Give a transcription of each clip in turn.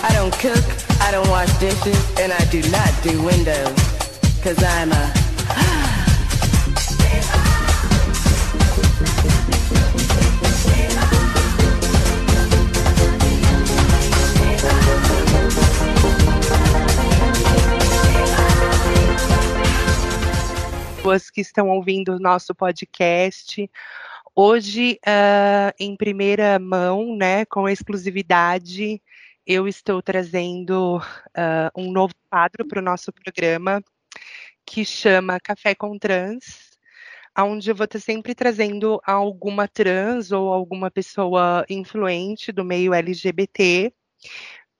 I don't cook, I don't wash dishes, and I do not do windows. Cause I'm a que estão ouvindo o nosso podcast. Hoje, uh, em primeira mão, né, com exclusividade, eu estou trazendo uh, um novo quadro para o nosso programa que chama Café com Trans, onde eu vou estar sempre trazendo alguma trans ou alguma pessoa influente do meio LGBT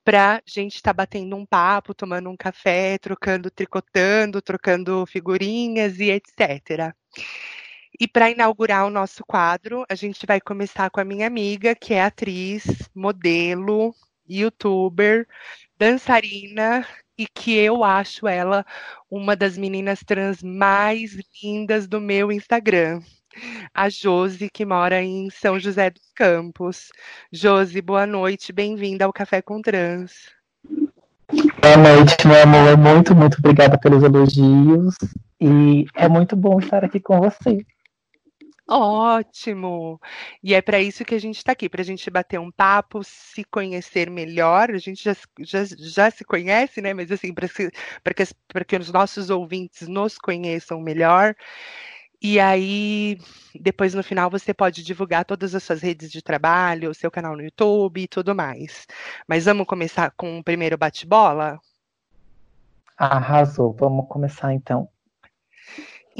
para gente estar tá batendo um papo, tomando um café, trocando, tricotando, trocando figurinhas e etc. E para inaugurar o nosso quadro, a gente vai começar com a minha amiga, que é atriz, modelo, youtuber, dançarina e que eu acho ela uma das meninas trans mais lindas do meu Instagram a Josi, que mora em São José dos Campos. Josi, boa noite, bem-vinda ao Café com Trans. Boa noite, meu amor. Muito, muito obrigada pelos elogios. E é muito bom estar aqui com você. Ótimo! E é para isso que a gente está aqui, para a gente bater um papo, se conhecer melhor. A gente já, já, já se conhece, né? Mas assim, para que, que os nossos ouvintes nos conheçam melhor. E aí, depois no final, você pode divulgar todas as suas redes de trabalho, o seu canal no YouTube e tudo mais. Mas vamos começar com o primeiro bate-bola? Arrasou, vamos começar então.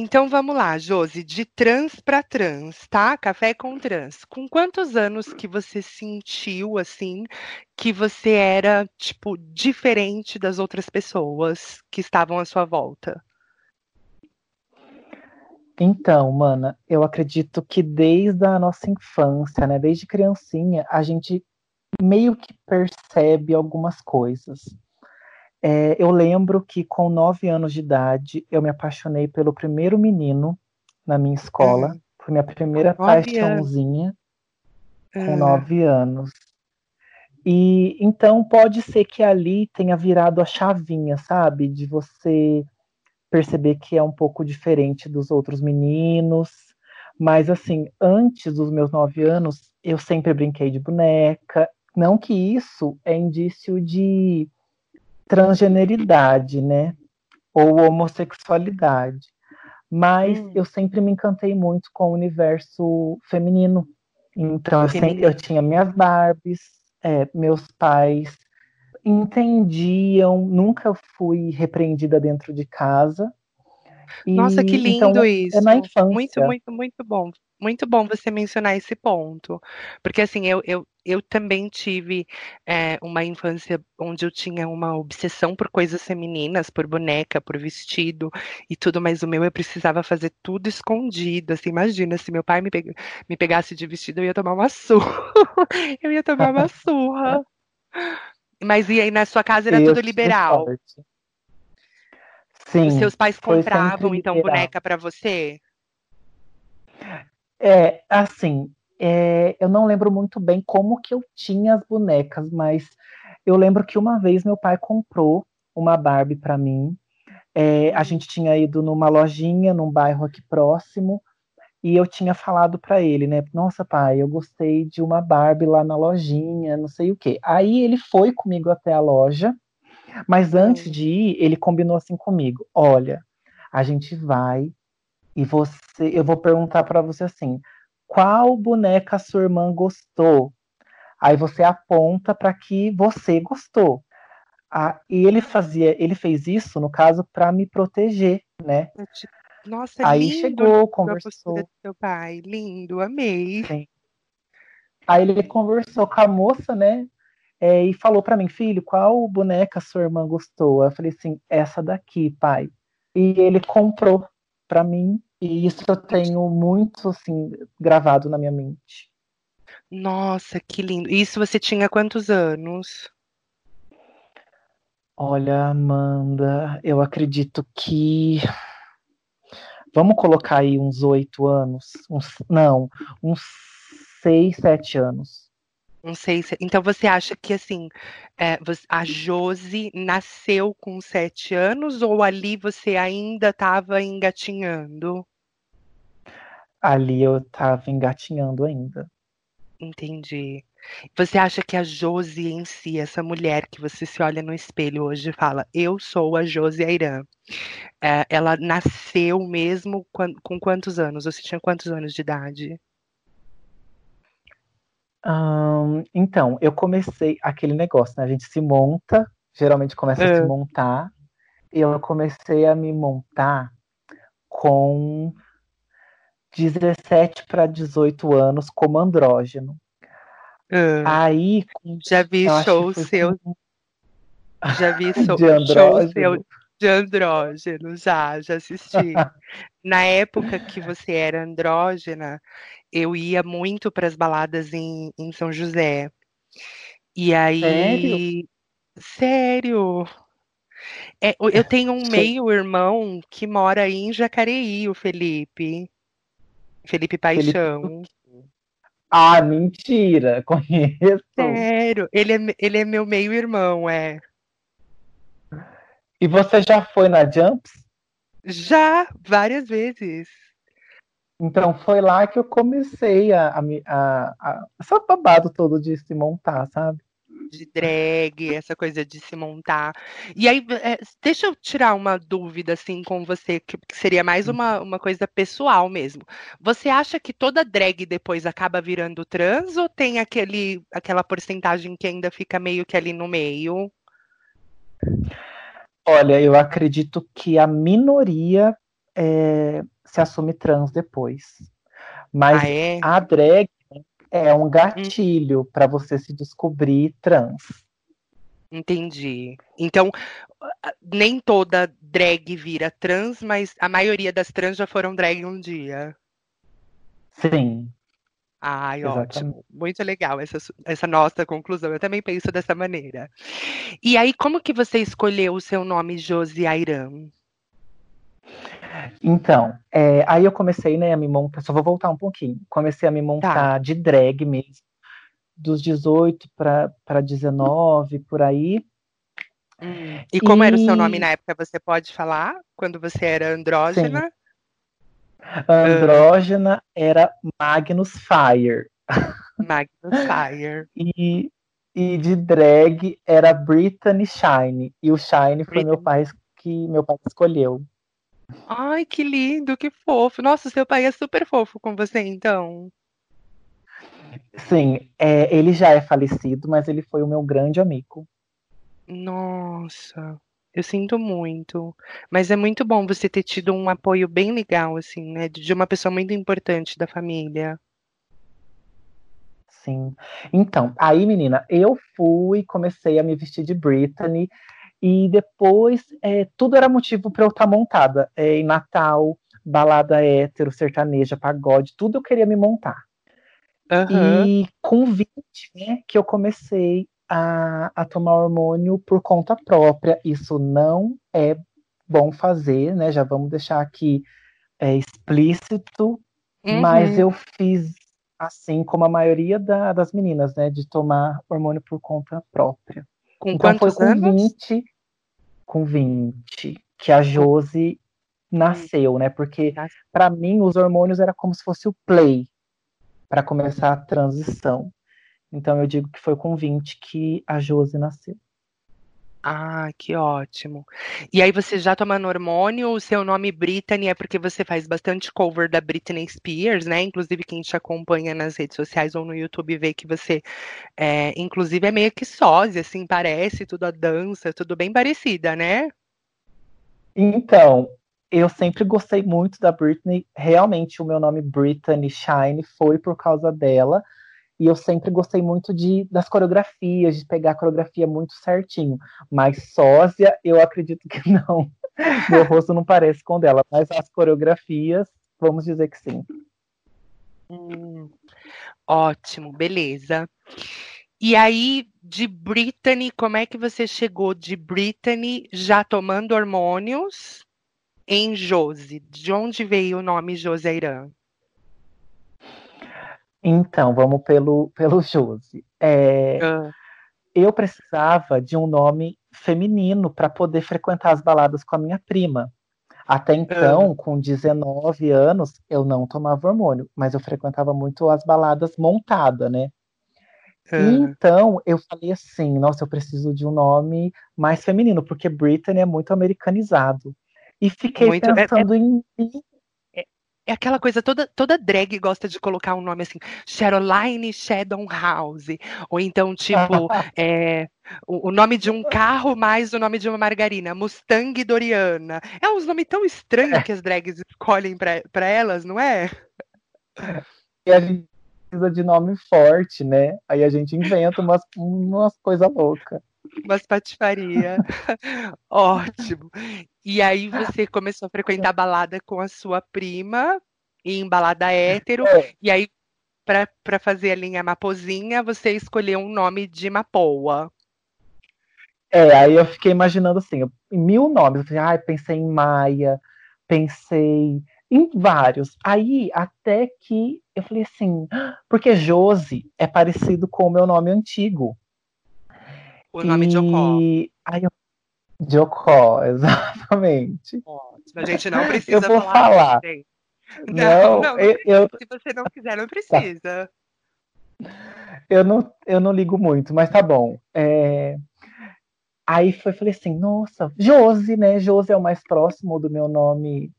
Então vamos lá, Josi, de trans para trans, tá? Café com trans. Com quantos anos que você sentiu assim que você era tipo diferente das outras pessoas que estavam à sua volta? Então, mana, eu acredito que desde a nossa infância, né, desde criancinha, a gente meio que percebe algumas coisas. É, eu lembro que com nove anos de idade eu me apaixonei pelo primeiro menino na minha escola. Uhum. Foi minha primeira paixãozinha uhum. com nove anos. E então pode ser que ali tenha virado a chavinha, sabe? De você perceber que é um pouco diferente dos outros meninos. Mas, assim, antes dos meus nove anos, eu sempre brinquei de boneca. Não que isso é indício de transgeneridade, né? Ou homossexualidade. Mas hum. eu sempre me encantei muito com o universo feminino. Então, eu, sempre, eu tinha minhas Barbies, é, meus pais entendiam, nunca fui repreendida dentro de casa. E, Nossa, que lindo então, isso. É na infância. Muito, muito, muito bom. Muito bom você mencionar esse ponto. Porque assim, eu, eu, eu também tive é, uma infância onde eu tinha uma obsessão por coisas femininas, por boneca, por vestido e tudo, mas o meu eu precisava fazer tudo escondido. Assim, imagina, se meu pai me, pe me pegasse de vestido, eu ia tomar uma surra. eu ia tomar uma surra. Mas e aí na sua casa era tudo liberal? Sim. Os seus pais compravam então boneca para você? É, assim, é, eu não lembro muito bem como que eu tinha as bonecas, mas eu lembro que uma vez meu pai comprou uma Barbie para mim. É, a gente tinha ido numa lojinha num bairro aqui próximo e eu tinha falado para ele, né? Nossa, pai, eu gostei de uma Barbie lá na lojinha, não sei o quê. Aí ele foi comigo até a loja, mas antes de ir, ele combinou assim comigo: olha, a gente vai e você, eu vou perguntar para você assim, qual boneca sua irmã gostou? Aí você aponta para que você gostou. Ah, e ele fazia, ele fez isso no caso para me proteger, né? Nossa, Aí lindo chegou, conversou. do seu pai, lindo, amei. Sim. Aí ele conversou com a moça, né? É, e falou para mim, filho, qual boneca sua irmã gostou? Eu falei assim, essa daqui, pai. E ele comprou para mim, e isso eu tenho muito assim gravado na minha mente. Nossa, que lindo. Isso você tinha quantos anos? Olha, Amanda, eu acredito que Vamos colocar aí uns oito anos, uns, não, uns seis, sete anos. Não sei se. Então você acha que assim é, a Josi nasceu com sete anos ou ali você ainda estava engatinhando? Ali eu estava engatinhando ainda. Entendi. Você acha que a Josi em si, essa mulher que você se olha no espelho hoje e fala, eu sou a Josi Airan, é, ela nasceu mesmo com, com quantos anos? Você tinha quantos anos de idade? Então, eu comecei aquele negócio, né? A gente se monta, geralmente começa a se montar. E eu comecei a me montar com 17 para 18 anos como andrógeno. Aí. Já vi show seu. Já vi show, show seu de andrógeno, já, já assisti. Na época que você era andrógena, eu ia muito para as baladas em, em São José. E aí. Sério? Sério? É, eu tenho um meio-irmão que mora aí em Jacareí, o Felipe. Felipe Paixão. Felipe... Ah, mentira! Conheço. Sério, ele é, ele é meu meio-irmão, é. E você já foi na Jumps? Já, várias vezes. Então foi lá que eu comecei a, a, a, a essa babado todo de se montar, sabe? De drag, essa coisa de se montar. E aí, é, deixa eu tirar uma dúvida assim com você, que, que seria mais hum. uma, uma coisa pessoal mesmo. Você acha que toda drag depois acaba virando trans ou tem aquele, aquela porcentagem que ainda fica meio que ali no meio? Olha, eu acredito que a minoria é, se assume trans depois. Mas ah, é? a drag é um gatilho hum. para você se descobrir trans. Entendi. Então, nem toda drag vira trans, mas a maioria das trans já foram drag um dia. Sim. Ai, Exatamente. ótimo. Muito legal essa, essa nossa conclusão. Eu também penso dessa maneira. E aí, como que você escolheu o seu nome Josi Airam? Então, é, aí eu comecei né, a me montar, só vou voltar um pouquinho. Comecei a me montar tá. de drag mesmo, dos 18 para 19, por aí. Hum. E como e... era o seu nome na época? Você pode falar? Quando você era andrógena? Sim. Andrógena era Magnus Fire. Magnus Fire. e, e de drag era Brittany Shine. E o Shine foi meu pai que meu pai escolheu. Ai, que lindo, que fofo. Nossa, seu pai é super fofo com você, então. Sim, é, ele já é falecido, mas ele foi o meu grande amigo. Nossa. Eu sinto muito, mas é muito bom você ter tido um apoio bem legal, assim, né, de uma pessoa muito importante da família. Sim. Então, aí, menina, eu fui, comecei a me vestir de Britney, e depois é, tudo era motivo para eu estar tá montada. É, em Natal, balada hétero, sertaneja, pagode, tudo eu queria me montar. Uhum. E com 20, né, que eu comecei a, a tomar hormônio por conta própria. Isso não é bom fazer, né? Já vamos deixar aqui é, explícito, uhum. mas eu fiz assim como a maioria da, das meninas, né? De tomar hormônio por conta própria. Com então foi com anos? 20, com 20, que a Josi nasceu, né? Porque para mim os hormônios era como se fosse o play para começar a transição. Então eu digo que foi com 20 que a Josi nasceu. Ah, que ótimo. E aí você já tomando hormônio, o seu nome Britney é porque você faz bastante cover da Britney Spears, né? Inclusive quem te acompanha nas redes sociais ou no YouTube vê que você, é, inclusive, é meio que sósia, assim, parece, tudo a dança, tudo bem parecida, né? Então, eu sempre gostei muito da Britney. Realmente, o meu nome Britney Shine foi por causa dela. E eu sempre gostei muito de, das coreografias, de pegar a coreografia muito certinho. Mas sósia, eu acredito que não. Meu rosto não parece com dela. Mas as coreografias, vamos dizer que sim. Hum, ótimo, beleza. E aí, de Brittany, como é que você chegou de Brittany já tomando hormônios em Josi? De onde veio o nome Josi Airan? Então, vamos pelo, pelo Josi. É, Ah, eu precisava de um nome feminino para poder frequentar as baladas com a minha prima. Até então, com 19 anos, eu não tomava hormônio, mas eu frequentava muito as baladas montada, né? ah. Então, eu falei assim, nossa, eu preciso de um nome mais feminino, porque Britney é muito americanizado. E fiquei Muito- é- é- pensando em mim. É aquela coisa, toda, toda drag gosta de colocar um nome assim, Caroline Shadow House. Ou então, tipo, é, o, o nome de um carro mais o nome de uma margarina, Mustang Doriana. É uns nomes tão estranhos que as drags escolhem pra elas, não é? E a gente precisa de nome forte, né? Aí a gente inventa umas, umas coisas loucas. Umas patifaria. Ótimo. E aí você começou a frequentar balada com a sua prima, e em balada hétero. É. E aí, pra fazer a linha Mapozinha, você escolheu um nome de Mapoa. É, aí eu fiquei imaginando assim, eu- mil nomes. Ai, pensei em Maia, pensei em vários. Aí, até que eu falei assim, "Ah, porque Josi é parecido com o meu nome antigo. O nome de Jocó. E aí eu... Jocó, exatamente. Ótimo. A gente não Eu precisa vou falar. falar. Não, Não, não, eu, eu, Se você não quiser, não precisa. eu não, eu não ligo muito, mas tá bom. É, Aí foi, falei assim, nossa, Josi, né? Josi é o mais próximo do meu nome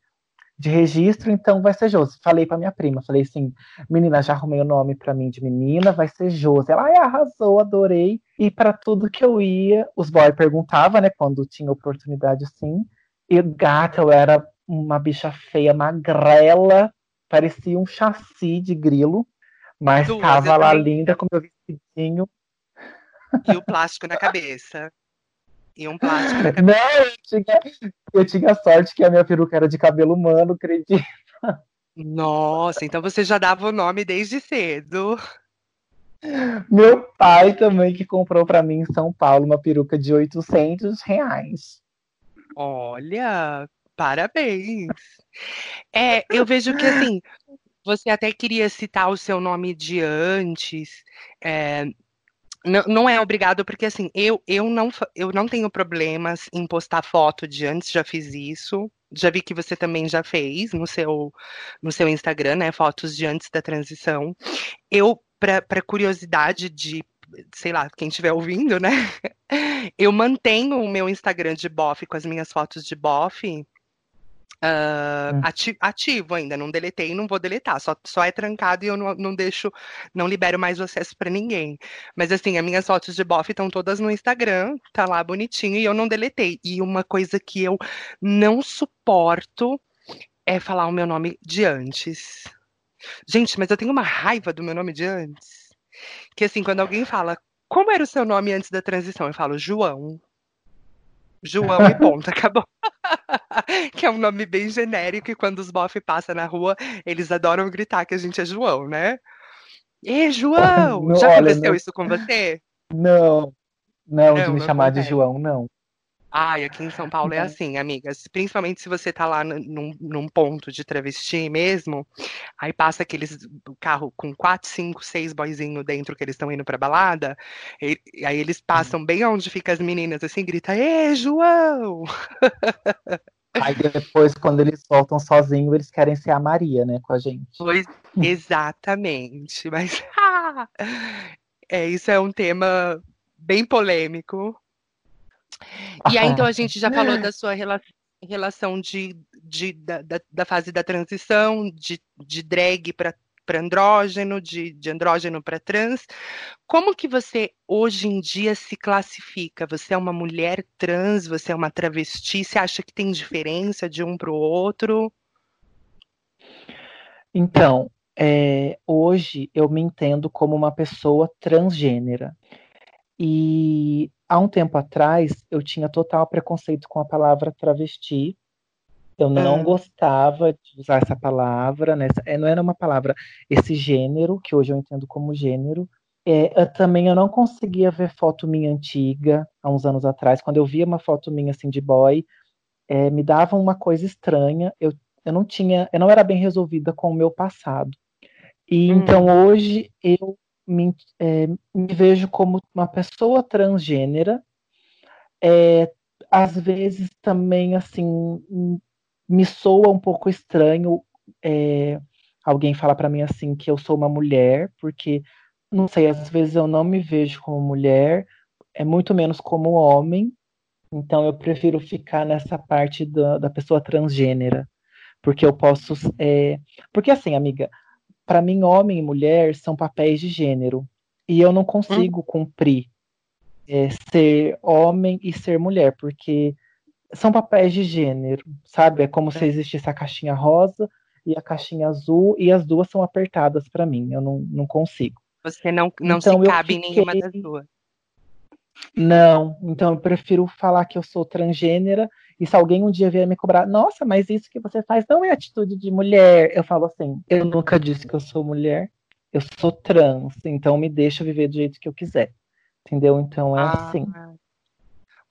de registro, então vai ser Josi. Falei pra minha prima, falei assim, menina, já arrumei o nome pra mim de menina, vai ser Josi. Ela, ai, arrasou, adorei. E pra tudo que eu ia, os boys perguntavam, né, quando tinha oportunidade assim. E gata, eu era uma bicha feia, magrela, parecia um chassi de grilo, mas Duas, tava lá também. linda com meu vestidinho. E o plástico na cabeça. E um plástico. Não, eu tinha, eu tinha sorte que a minha peruca era de cabelo humano, acredito. Nossa, então você já dava o nome desde cedo. Meu pai também que comprou pra mim em São Paulo uma peruca de 800 reais. Olha, parabéns. É, eu vejo que assim, você até queria citar o seu nome de antes. é, não, não é obrigado, porque assim, eu, eu, não, eu não tenho problemas em postar foto de antes, já fiz isso. Já vi que você também já fez no seu, no seu Instagram, né? Fotos de antes da transição. Eu, para curiosidade de, sei lá, quem estiver ouvindo, né? Eu mantenho o meu Instagram de bofe com as minhas fotos de bofe ati- ativo ainda, não deletei e não vou deletar, só, só é trancado e eu não, não deixo, não libero mais o acesso para ninguém. Mas assim, as minhas fotos de bofe estão todas no Instagram, tá lá bonitinho e eu não deletei. E uma coisa que eu não suporto é falar o meu nome de antes. Gente, mas eu tenho uma raiva do meu nome de antes. Que assim, quando alguém fala, como era o seu nome antes da transição? Eu falo, João. João e ponto, acabou. Que é um nome bem genérico e quando os bofe passam na rua, eles adoram gritar que a gente é João, né? Ê, João! Não, Já olha, aconteceu não- isso com você? Não, não, de Não, me não chamar de acontece. João, não. Ai, aqui em São Paulo é Não. assim, amigas. Principalmente se você tá lá num, num ponto de travesti mesmo, aí passa aqueles carro com quatro, cinco, seis boyzinhos dentro que eles estão indo pra balada, e, e aí eles passam bem onde ficam as meninas, assim, grita, Ê, João! Aí depois, quando eles voltam sozinhos, eles querem ser a Maria, né, com a gente. Pois, exatamente. Mas, ah, é, isso é um tema bem polêmico. E aí, então, a gente já falou da sua rela- relação de, de- da, da- da fase da transição, de, de drag para andrógeno, de, de andrógeno para trans. Como que você, hoje em dia, se classifica? Você é uma mulher trans? Você é uma travesti? Você acha que tem diferença de um para o outro? Então, é, hoje eu me entendo como uma pessoa transgênera. E há um tempo atrás eu tinha total preconceito com a palavra travesti. Eu não gostava de usar essa palavra, né? É, não era uma palavra, esse gênero, que hoje eu entendo como gênero. É, eu também eu não conseguia ver foto minha antiga, há uns anos atrás. Quando eu via uma foto minha assim de boy, é, me dava uma coisa estranha. Eu, eu não tinha, eu não era bem resolvida com o meu passado. E hum. então hoje eu me, é, me, vejo como uma pessoa transgênera. É, às vezes também assim me soa um pouco estranho é, alguém falar para mim assim que eu sou uma mulher, porque não sei, às vezes eu não me vejo como mulher, é muito menos como homem. Então eu prefiro ficar nessa parte da, da pessoa transgênera, porque eu posso, é... porque assim, amiga, para mim homem e mulher são papéis de gênero e eu não consigo hum. cumprir é, ser homem e ser mulher, porque são papéis de gênero, sabe? É como se existisse a caixinha rosa e a caixinha azul, e as duas são apertadas para mim, eu não, não consigo. Você não, não então, se cabe fiquei... em nenhuma das duas. Não, então eu prefiro falar que eu sou transgênera, e se alguém um dia vier me cobrar, nossa, mas isso que você faz não é atitude de mulher, eu falo assim, eu nunca disse que eu sou mulher, eu sou trans, então me deixa viver do jeito que eu quiser. Entendeu? Então é ah, assim.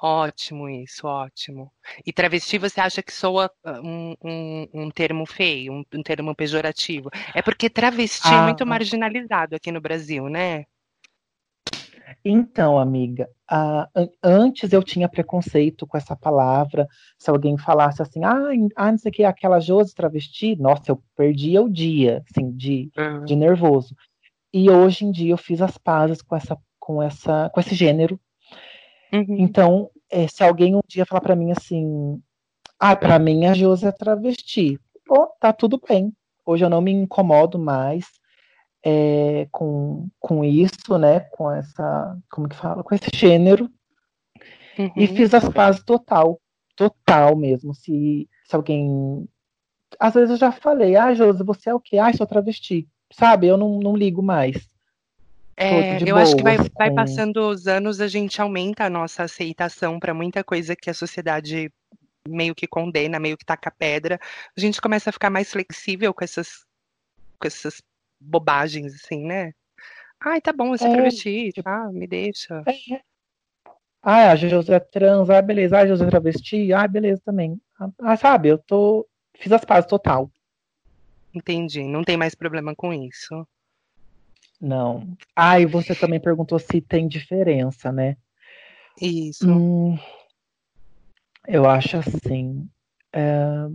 Ótimo isso, ótimo. E travesti você acha que soa ah, um, um, um termo feio, um, um, termo pejorativo? É porque travesti ah, é muito marginalizado aqui no Brasil, né? Então, amiga, antes eu tinha preconceito com essa palavra. Se alguém falasse assim, ah, ah não sei o que, aquela Josi travesti, nossa, eu perdia o dia, assim, de, uhum. de nervoso. E hoje em dia eu fiz as pazes com essa, com essa, com esse gênero Uhum. Então, é, se alguém um dia falar para mim assim, ah, para mim a Josi é travesti, pô, tá tudo bem. Hoje eu não me incomodo mais é, com, com isso, né? Com essa, como que fala? Com esse gênero. Uhum. E fiz as pazes total, total mesmo. Se, se alguém. Às vezes eu já falei, ah, Josi, você é o quê? Ah, sou travesti. Sabe? Eu não, não ligo mais. É, eu boa, acho que vai, vai passando os anos, a gente aumenta a nossa aceitação para muita coisa que a sociedade meio que condena, meio que taca pedra. A gente começa a ficar mais flexível com essas, com essas bobagens, assim, né? Ai, tá bom, você é, travesti, tipo, ah, me deixa. É. Ah, a José é trans, ah, beleza. Ah, José é travesti, ah, beleza também. Ah, sabe, eu tô. Fiz as pazes total. Entendi, não tem mais problema com isso. Não. Ah, e você também perguntou se tem diferença, né? Isso. Hum, eu acho assim. É...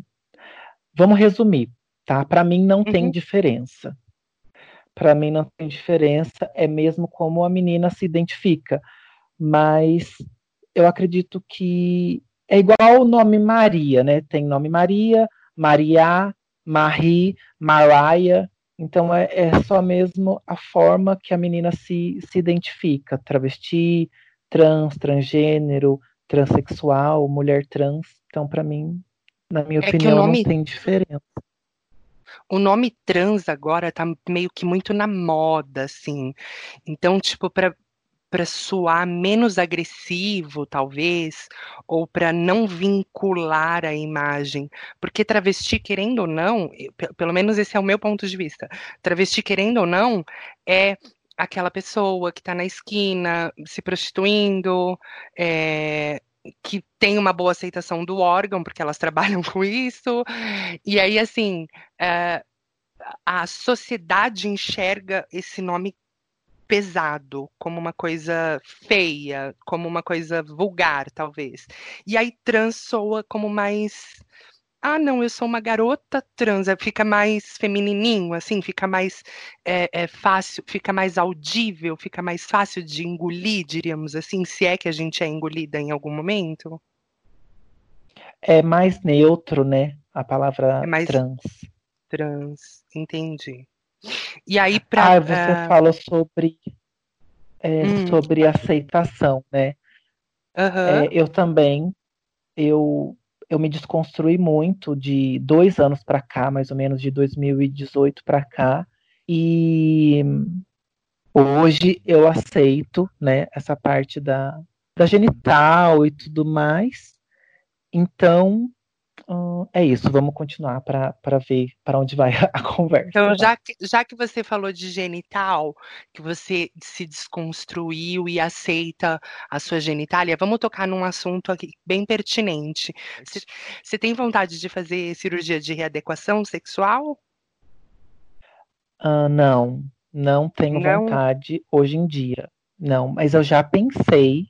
Vamos resumir, tá? Para mim não uhum. tem diferença. Para mim não tem diferença, é mesmo como a menina se identifica. Mas eu acredito que é igual o nome Maria, né? Tem nome Maria, Maria, Marie, Mariah. Então é, é, só mesmo a forma que a menina se, se identifica, travesti, trans, transgênero, transexual, mulher trans. Então, para mim, na minha é opinião, nome... não tem diferença. O nome trans agora tá meio que muito na moda, assim. Então, tipo, para para soar menos agressivo, talvez, ou para não vincular a imagem. Porque travesti, querendo ou não, pelo menos esse é o meu ponto de vista, travesti, querendo ou não, é aquela pessoa que está na esquina se prostituindo, é, que tem uma boa aceitação do órgão, porque elas trabalham com isso. E aí, assim, é, a sociedade enxerga esse nome pesado, como uma coisa feia, como uma coisa vulgar, talvez. E aí trans soa como mais ah, não, eu sou uma garota trans, fica mais feminininho, assim, fica mais é, é, fácil, fica mais audível, fica mais fácil de engolir, diríamos assim, se é que a gente é engolida em algum momento. É mais neutro, né? A palavra é mais trans. Trans, entendi. E aí para ah, você uh... falou sobre é, hum. sobre aceitação, né? Uhum. É, eu também eu eu me desconstruí muito de dois anos para cá, mais ou menos de 2018 para cá, e hoje eu aceito, né, essa parte da, da genital e tudo mais. Então, Hum, é isso, vamos continuar para ver para onde vai a conversa. Então, já que, já que você falou de genital, que você se desconstruiu e aceita a sua genitália, vamos tocar num assunto aqui bem pertinente. Você, você tem vontade de fazer cirurgia de readequação sexual? Uh, não, não tenho não. vontade hoje em dia. Não, mas eu já pensei,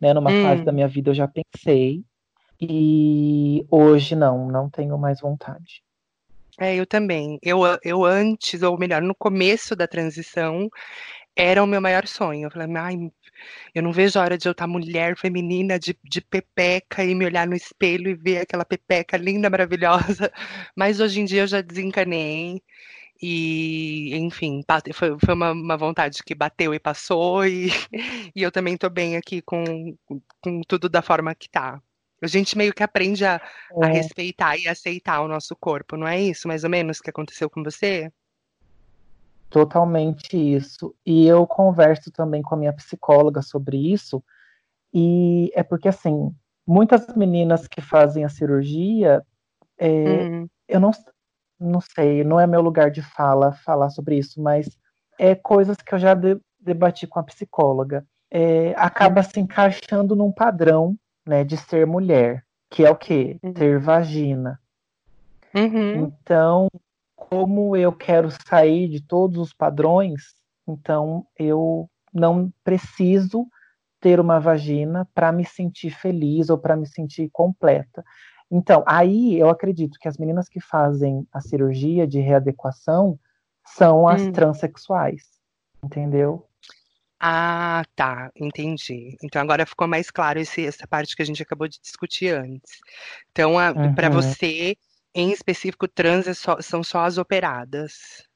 né? Numa hum. fase da minha vida eu já pensei. E hoje não, não tenho mais vontade. É, eu também. Eu, eu antes, ou melhor, no começo da transição, era o meu maior sonho. Eu falei, ai, eu não vejo a hora de eu estar mulher feminina de, de pepeca e me olhar no espelho e ver aquela pepeca linda, maravilhosa. Mas hoje em dia eu já desencanei. E, enfim, foi, foi uma, uma, vontade que bateu e passou, e, e eu também estou bem aqui com, com tudo da forma que está. A gente meio que aprende a, é. a, respeitar e aceitar o nosso corpo, não é isso mais ou menos que aconteceu com você? Totalmente isso. E eu converso também com a minha psicóloga sobre isso, e é porque assim, muitas meninas que fazem a cirurgia, é, hum. eu não, não sei, não é meu lugar de fala falar sobre isso, mas é coisas que eu já de, debati com a psicóloga. É, acaba se encaixando num padrão né, de ser mulher, que é o quê? Uhum. Ter vagina. Uhum. Então, como eu quero sair de todos os padrões, então eu não preciso ter uma vagina para me sentir feliz ou para me sentir completa. Então, aí eu acredito que as meninas que fazem a cirurgia de readequação são as hum. transexuais, entendeu? Ah, tá, entendi. Então agora ficou mais claro esse, essa parte que a gente acabou de discutir antes. Então, uhum. para você, em específico, trans é só, são só as operadas.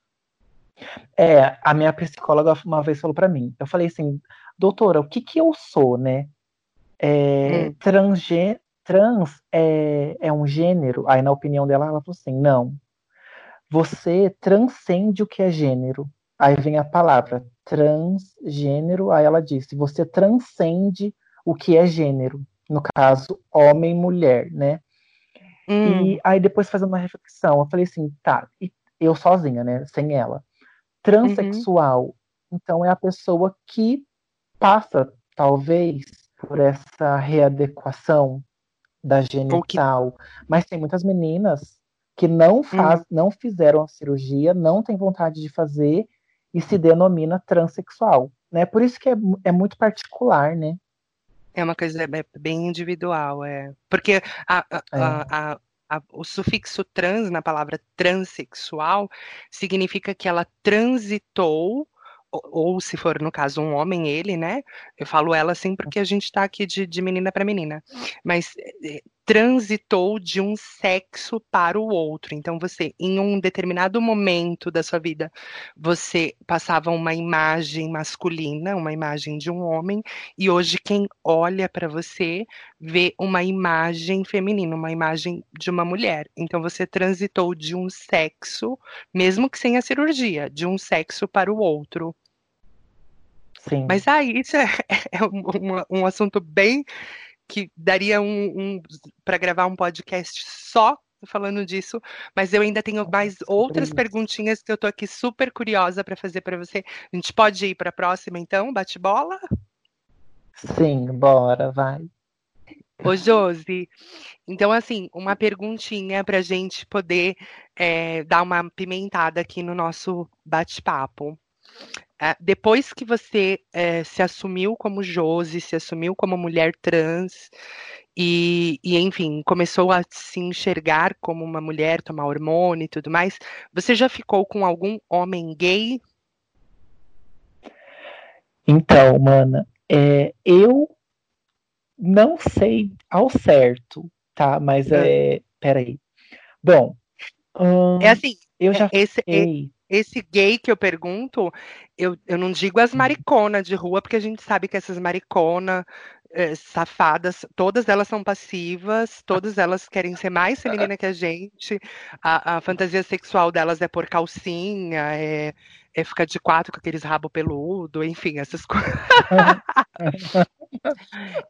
É, a minha psicóloga uma vez falou para mim, eu falei assim, doutora, o que que eu sou, né? É, hum. transgê trans é, é um gênero? Aí, na opinião dela, ela falou assim: não. Você transcende o que é gênero. Aí vem a palavra transgênero. Aí ela disse: você transcende o que é gênero. No caso, homem e mulher, né? Hum. E aí, depois fazendo uma reflexão, eu falei assim: tá, eu sozinha, né? Sem ela. Transexual, uhum. então, é a pessoa que passa, talvez, por essa readequação da genital. Que... Mas tem muitas meninas que não faz, hum. não fizeram a cirurgia, não tem vontade de fazer e se denomina transexual, né? Por isso que é, é muito particular, né? É uma coisa é bem individual, é. Porque a, a, é. a, a, o sufixo trans na palavra transexual significa que ela transitou ou se for no caso um homem, ele, né? Eu falo ela assim porque a gente está aqui de, de menina para menina, mas é, transitou de um sexo para o outro. Então você, em um determinado momento da sua vida, você passava uma imagem masculina, uma imagem de um homem, e hoje quem olha para você vê uma imagem feminina, uma imagem de uma mulher. Então você transitou de um sexo, mesmo que sem a cirurgia, de um sexo para o outro. Sim. Mas aí isso é, é um, um, um, assunto bem que daria um, um para gravar um podcast só falando disso, mas eu ainda tenho mais outras perguntinhas que eu tô aqui super curiosa para fazer para você. A gente pode ir para a próxima então, bate bola? Sim, bora, vai. Ô, Josi, então, assim, uma perguntinha para a gente poder é, dar uma pimentada aqui no nosso bate-papo. É, depois que você é, se assumiu como Josi, se assumiu como mulher trans e, e, enfim, começou a se enxergar como uma mulher, tomar hormônio e tudo mais, você já ficou com algum homem gay? Então, mana, é, eu não sei ao certo, tá? Mas é. Peraí. Bom. Hum, é assim. Eu já esse, fiquei esse gay que eu pergunto, eu, eu não digo as mariconas de rua, porque a gente sabe que essas mariconas é, safadas, todas elas são passivas, todas elas querem ser mais feminina que a gente, a, a fantasia sexual delas é por calcinha, é, é ficar de quatro com aqueles rabo peludo, enfim, essas coisas.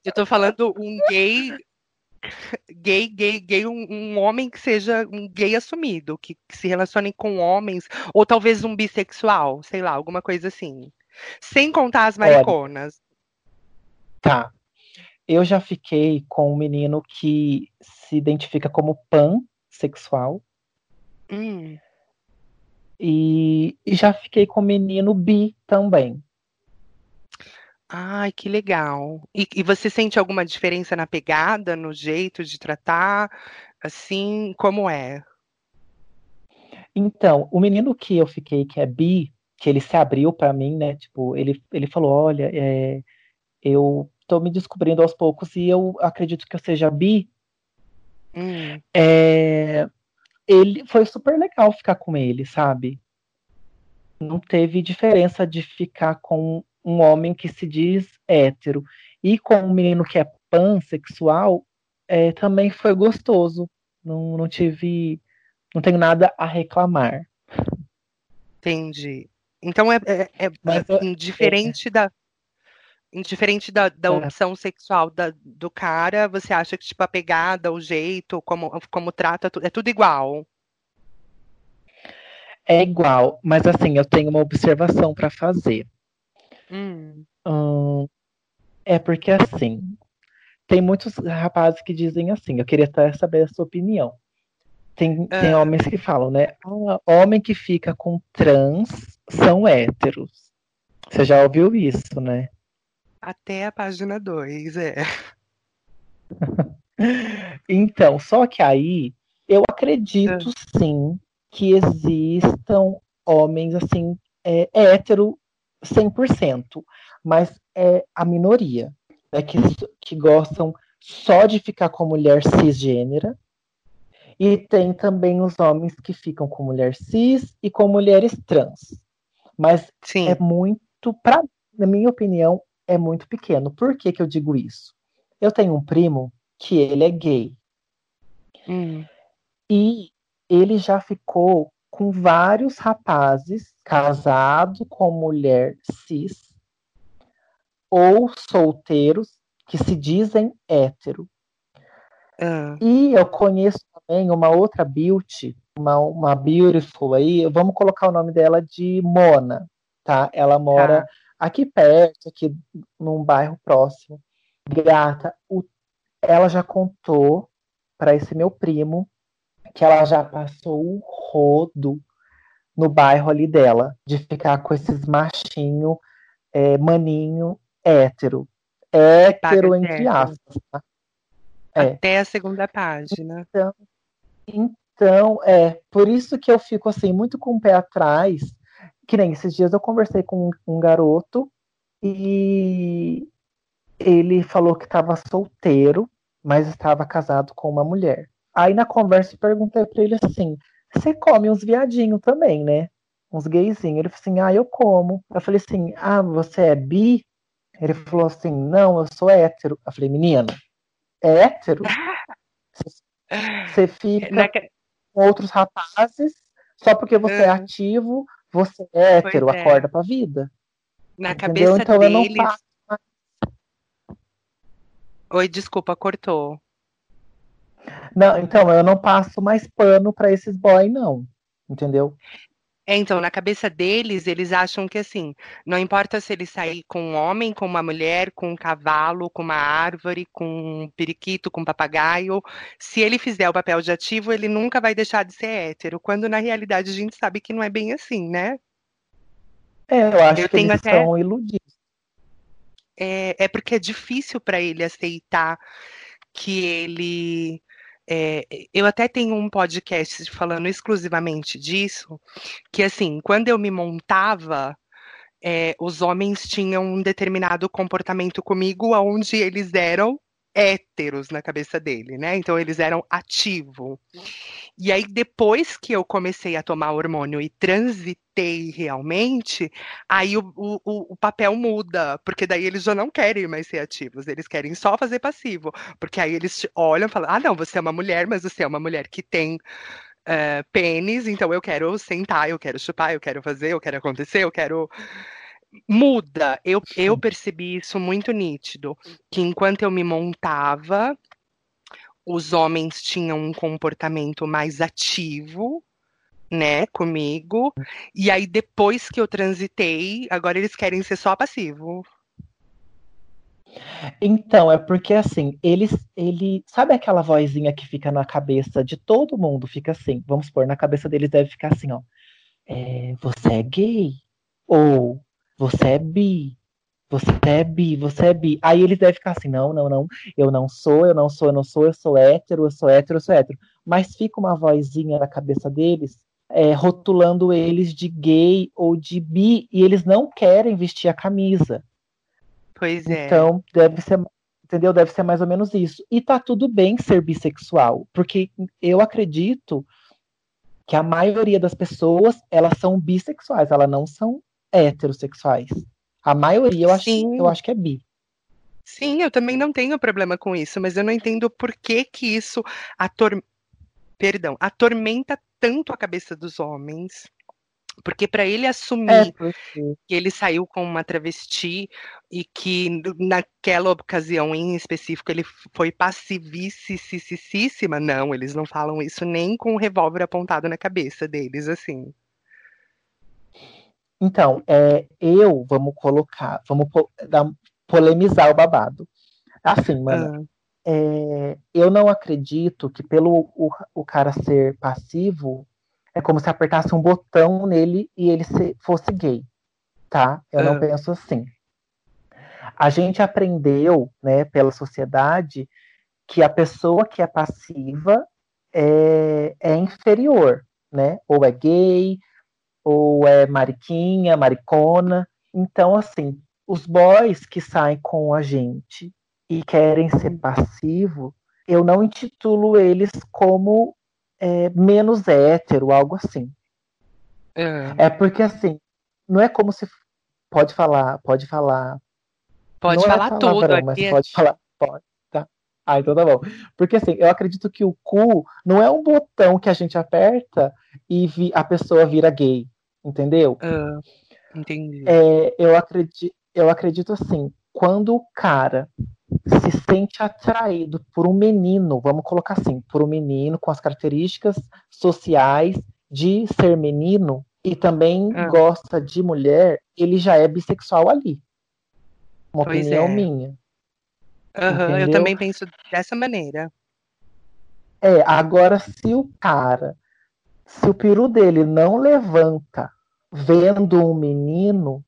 eu tô falando um gay gay, gay, gay, um, um, homem que seja um gay assumido, que, que, se relacione com homens, ou talvez um bissexual, sei lá, alguma coisa assim. Sem contar as mariconas. Tá. Eu já fiquei com um menino que se identifica como pansexual. Hum. E, e já fiquei com menino bi também. Ai, que legal. E, e você sente alguma diferença na pegada, no jeito de tratar? Assim, como é? Então, o menino que eu fiquei, que é bi, que ele se abriu para mim, né? Tipo, ele, ele falou: Olha, é, eu tô me descobrindo aos poucos e eu acredito que eu seja bi. Hum. É, ele foi super legal ficar com ele, sabe? Não teve diferença de ficar com um homem que se diz hétero. E com um menino que é pansexual, é, também foi gostoso. Não, não tive. Não tenho nada a reclamar. Entendi. Então é, é, é assim, diferente é. da. Indiferente da, da é. opção sexual da, do cara, você acha que tipo, a pegada, o jeito, como, como trata, é tudo igual? É igual, mas assim, eu tenho uma observação para fazer. Hum. Hum, é porque assim, tem muitos rapazes que dizem assim, eu queria até saber a sua opinião. Tem, tem ah. homens que falam, né? Ah, homem que fica com trans são héteros. Você já ouviu isso, né? Até a página 2, é. então, só que aí eu acredito ah. sim que existam homens assim é, hétero 100%, mas é a minoria, né, que, que gostam só de ficar com mulher cisgênera, e tem também os homens que ficam com mulher cis e com mulheres trans. Mas Sim. é muito, pra, na minha opinião, é muito pequeno. Por que, que eu digo isso? Eu tenho um primo que ele é gay. Hum. E ele já ficou com vários rapazes casados com mulher cis ou solteiros que se dizem hétero. Ah. E eu conheço também uma outra beauty, uma, uma beautiful aí, vamos colocar o nome dela de Mona, tá? Ela mora tá. aqui perto, aqui num bairro próximo. Gata, o, ela já contou para esse meu primo que ela já passou o rodo no bairro ali dela, de ficar com esses machinho, é, maninho, hétero. Hétero, entre aspas. Tá? É. Até a segunda página. Então, então, é, por isso que eu fico assim, muito com o pé atrás, que nem esses dias eu conversei com um garoto e ele falou que estava solteiro, mas estava casado com uma mulher. Aí na conversa eu perguntei pra ele assim: você come uns viadinhos também, né? Uns gayzinhos. Ele falou assim: ah, eu como. Eu falei assim: ah, você é bi? Ele falou assim: não, eu sou hétero. Eu falei: menino, é hétero? Você fica com outros rapazes só porque você é ativo, você é hétero, é. acorda pra vida. Na Entendeu? cabeça então, deles. Eu não faço Oi, desculpa, cortou. Não, então, eu não passo mais pano para esses boy, não. Entendeu? É, então, na cabeça deles, eles acham que assim, não importa se ele sair com um homem, com uma mulher, com um cavalo, com uma árvore, com um periquito, com um papagaio, se ele fizer o papel de ativo, ele nunca vai deixar de ser hétero, quando na realidade a gente sabe que não é bem assim, né? É, eu acho eu que eles até... são iludidos. É, é porque é difícil para ele aceitar que ele é, eu até tenho um podcast falando exclusivamente disso, que assim, quando eu me montava, é, os homens tinham um determinado comportamento comigo, onde eles eram héteros na cabeça dele, né? Então eles eram ativo. E aí depois que eu comecei a tomar hormônio e transitei realmente, aí o, o, o, papel muda, porque daí eles já não querem mais ser ativos, eles querem só fazer passivo, porque aí eles olham e falam, ah não, você é uma mulher, mas você é uma mulher que tem uh, pênis, então eu quero sentar, eu quero chupar, eu quero fazer, eu quero acontecer, eu quero muda. Eu, eu percebi isso muito nítido, que enquanto eu me montava, os homens tinham um comportamento mais ativo, né, comigo. E aí depois que eu transitei, agora eles querem ser só passivo. Então, é porque assim, eles, ele, sabe aquela vozinha que fica na cabeça de todo mundo, fica assim, vamos supor, na cabeça deles deve ficar assim, ó. é, você é gay, ou você é bi, você é bi, você é bi. Aí eles devem ficar assim, não, não, não, eu não sou, eu não sou, eu não sou, eu sou hétero, eu sou hétero, eu sou hétero. Mas fica uma vozinha na cabeça deles, é, rotulando eles de gay ou de bi, e eles não querem vestir a camisa. Pois é. Então, deve ser, entendeu? Deve ser mais ou menos isso. E tá tudo bem ser bissexual, porque eu acredito que a maioria das pessoas, elas são bissexuais, elas não são heterossexuais. A maioria eu acho, eu acho que é bi. Sim, eu também não tenho problema com isso, mas eu não entendo por que que isso ator... Perdão, atormenta tanto a cabeça dos homens. Porque para ele assumir é que ele saiu com uma travesti e que naquela ocasião em específico ele foi passivíssima, não, eles não falam isso nem com o revólver apontado na cabeça deles, assim. Então, é, eu, vamos colocar, vamos po dar, polemizar o babado. Assim, mano, ah. é, eu não acredito que pelo o, o, cara ser passivo, é como se apertasse um botão nele e ele se, fosse gay, tá? Eu ah. não penso assim. A gente aprendeu, né, pela sociedade, que a pessoa que é passiva é, é inferior, né? Ou é gay, ou é mariquinha, maricona. Então, assim, os boys que saem com a gente e querem ser passivo, eu não intitulo eles como é, menos hétero, algo assim. É. é porque, assim, não é como se. Pode falar, pode falar. Pode não é falar é tudo aqui. Mas pode falar, pode, tá? Ah, então tá bom. Porque, assim, eu acredito que o cu não é um botão que a gente aperta e a pessoa vira gay entendeu? Uh, entendi. É, eu, acredito, eu acredito assim, quando o cara se sente atraído por um menino, vamos colocar assim, por um menino com as características sociais de ser menino e também uh. gosta de mulher, ele já é bissexual ali. Uma pois opinião é. minha. Uhum, eu também penso dessa maneira. É, agora se o cara, se o peru dele não levanta vendo um menino,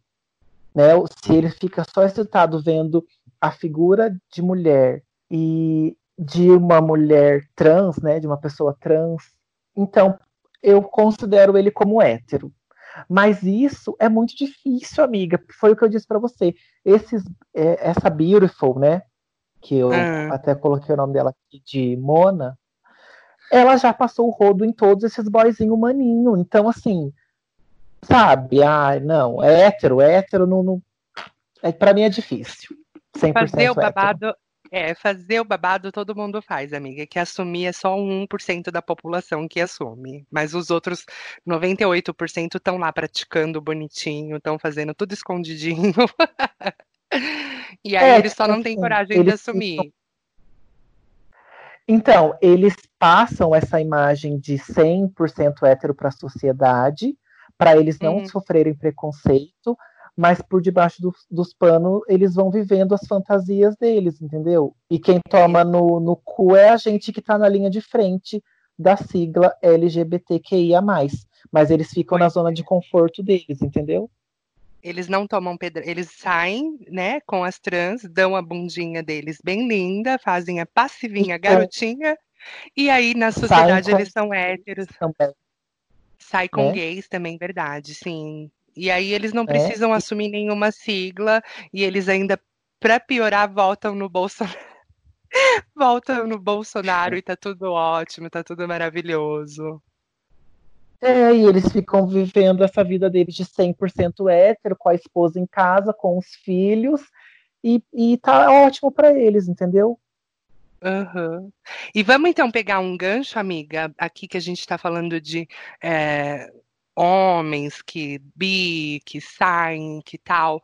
né, se ele fica só excitado vendo a figura de mulher e de uma mulher trans, né, de uma pessoa trans, então eu considero ele como hétero. Mas isso é muito difícil, amiga. Foi o que eu disse para você. Esses, é, essa Beautiful, né? Que eu hum. até coloquei o nome dela aqui de Mona. Ela já passou o rodo em todos esses boyzinhos maninho. Então, assim, sabe? Ah, não, é hétero, é hétero não, não... É, para mim é difícil. 100% fazer o babado, hétero. é, fazer o babado todo mundo faz, amiga, que assumir é só um 1% da população que assume, mas os outros 98% estão lá praticando bonitinho, estão fazendo tudo escondidinho. e aí é, eles só não têm assim, coragem de assumir. Então, eles passam essa imagem de 100% hétero para a sociedade, para eles não uhum. sofrerem preconceito, mas por debaixo do, dos panos eles vão vivendo as fantasias deles, entendeu? E quem toma no, no cu é a gente que está na linha de frente da sigla LGBTQIA. Mas eles ficam na zona de conforto deles, entendeu? Eles não tomam pedra, eles saem, né, com as trans, dão a bundinha deles bem linda, fazem a passivinha então, garotinha, e aí na sociedade eles são héteros. Também. Sai com né? gays também, verdade, sim. E aí eles não é. precisam é. assumir nenhuma sigla e eles ainda, para piorar, voltam no Bolsonaro. voltam no Bolsonaro e tá tudo ótimo, tá tudo maravilhoso. É, e eles ficam vivendo essa vida deles de 100% hétero, com a esposa em casa, com os filhos, e, e tá ótimo para eles, entendeu? Uhum. E vamos então pegar um gancho, amiga, aqui que a gente está falando de é, homens que bi, que saem, que tal.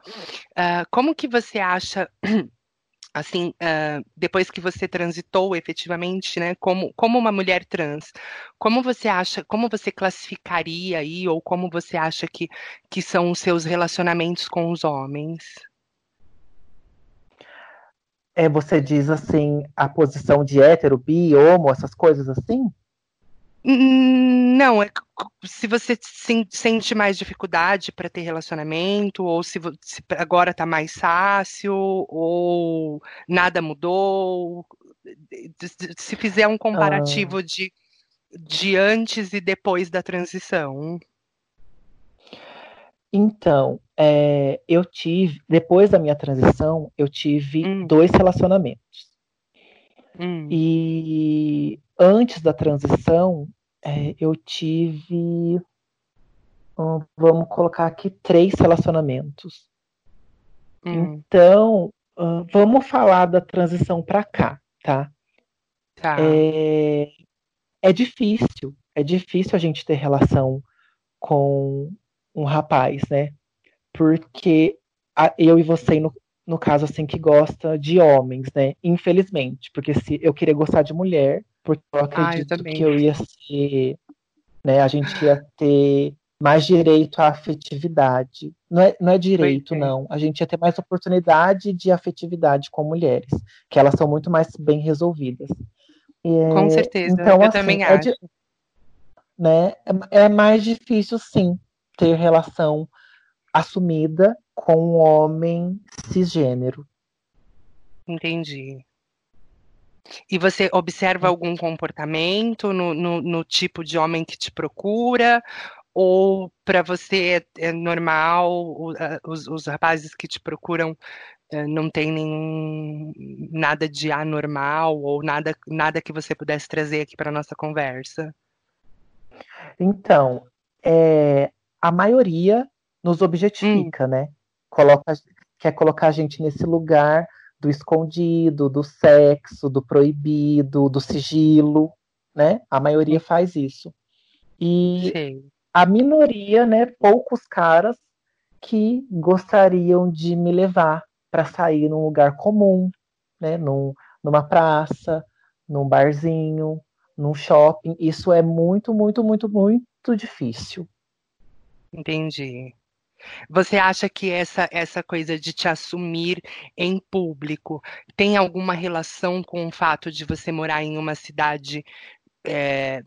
Uh, como que você acha, assim, uh, depois que você transitou efetivamente, né, como, como uma mulher trans, como você acha, como você classificaria aí, ou como você acha que, que são os seus relacionamentos com os homens? É, você diz assim, a posição de hétero, bi, homo, essas coisas assim? Não, é se você sente mais dificuldade para ter relacionamento, ou se, se agora está mais fácil, ou nada mudou. Se fizer um comparativo ah. de, de antes e depois da transição. Então, é, eu tive, depois da minha transição, eu tive hum. dois relacionamentos. Hum. E antes da transição, é, eu tive, hum, vamos colocar aqui, três relacionamentos. Hum. Então, vamos falar da transição para cá, tá? Tá. É, é difícil, é difícil a gente ter relação com um rapaz, né? Porque a, eu e você, no, no caso, assim, que gosta de homens, né? Infelizmente, porque se eu queria gostar de mulher, porque eu acredito ah, eu que eu ia ser, né? A gente ia ter mais direito à afetividade. Não é, não é direito, não. A gente ia ter mais oportunidade de afetividade com mulheres, que elas são muito mais bem resolvidas. É, com certeza, então, eu assim, também é acho. Né, é, é mais difícil, sim, ter relação assumida com um homem cisgênero. Entendi. E você observa algum comportamento no, no, no tipo de homem que te procura? Ou para você é, é normal, os, os, rapazes que te procuram é, não tem nenhum nada de anormal ou nada, nada que você pudesse trazer aqui para nossa conversa? Então, é, a maioria nos objetifica, hum. né? Coloca, quer colocar a gente nesse lugar do escondido, do sexo, do proibido, do sigilo, né? A maioria faz isso. E Sim. a minoria, né? Poucos caras que gostariam de me levar para sair num lugar comum, né? Num, numa praça, num barzinho, num shopping. Isso é muito, muito, muito, muito difícil. Entendi. Você acha que essa, essa coisa de te assumir em público tem alguma relação com o fato de você morar em uma cidade é,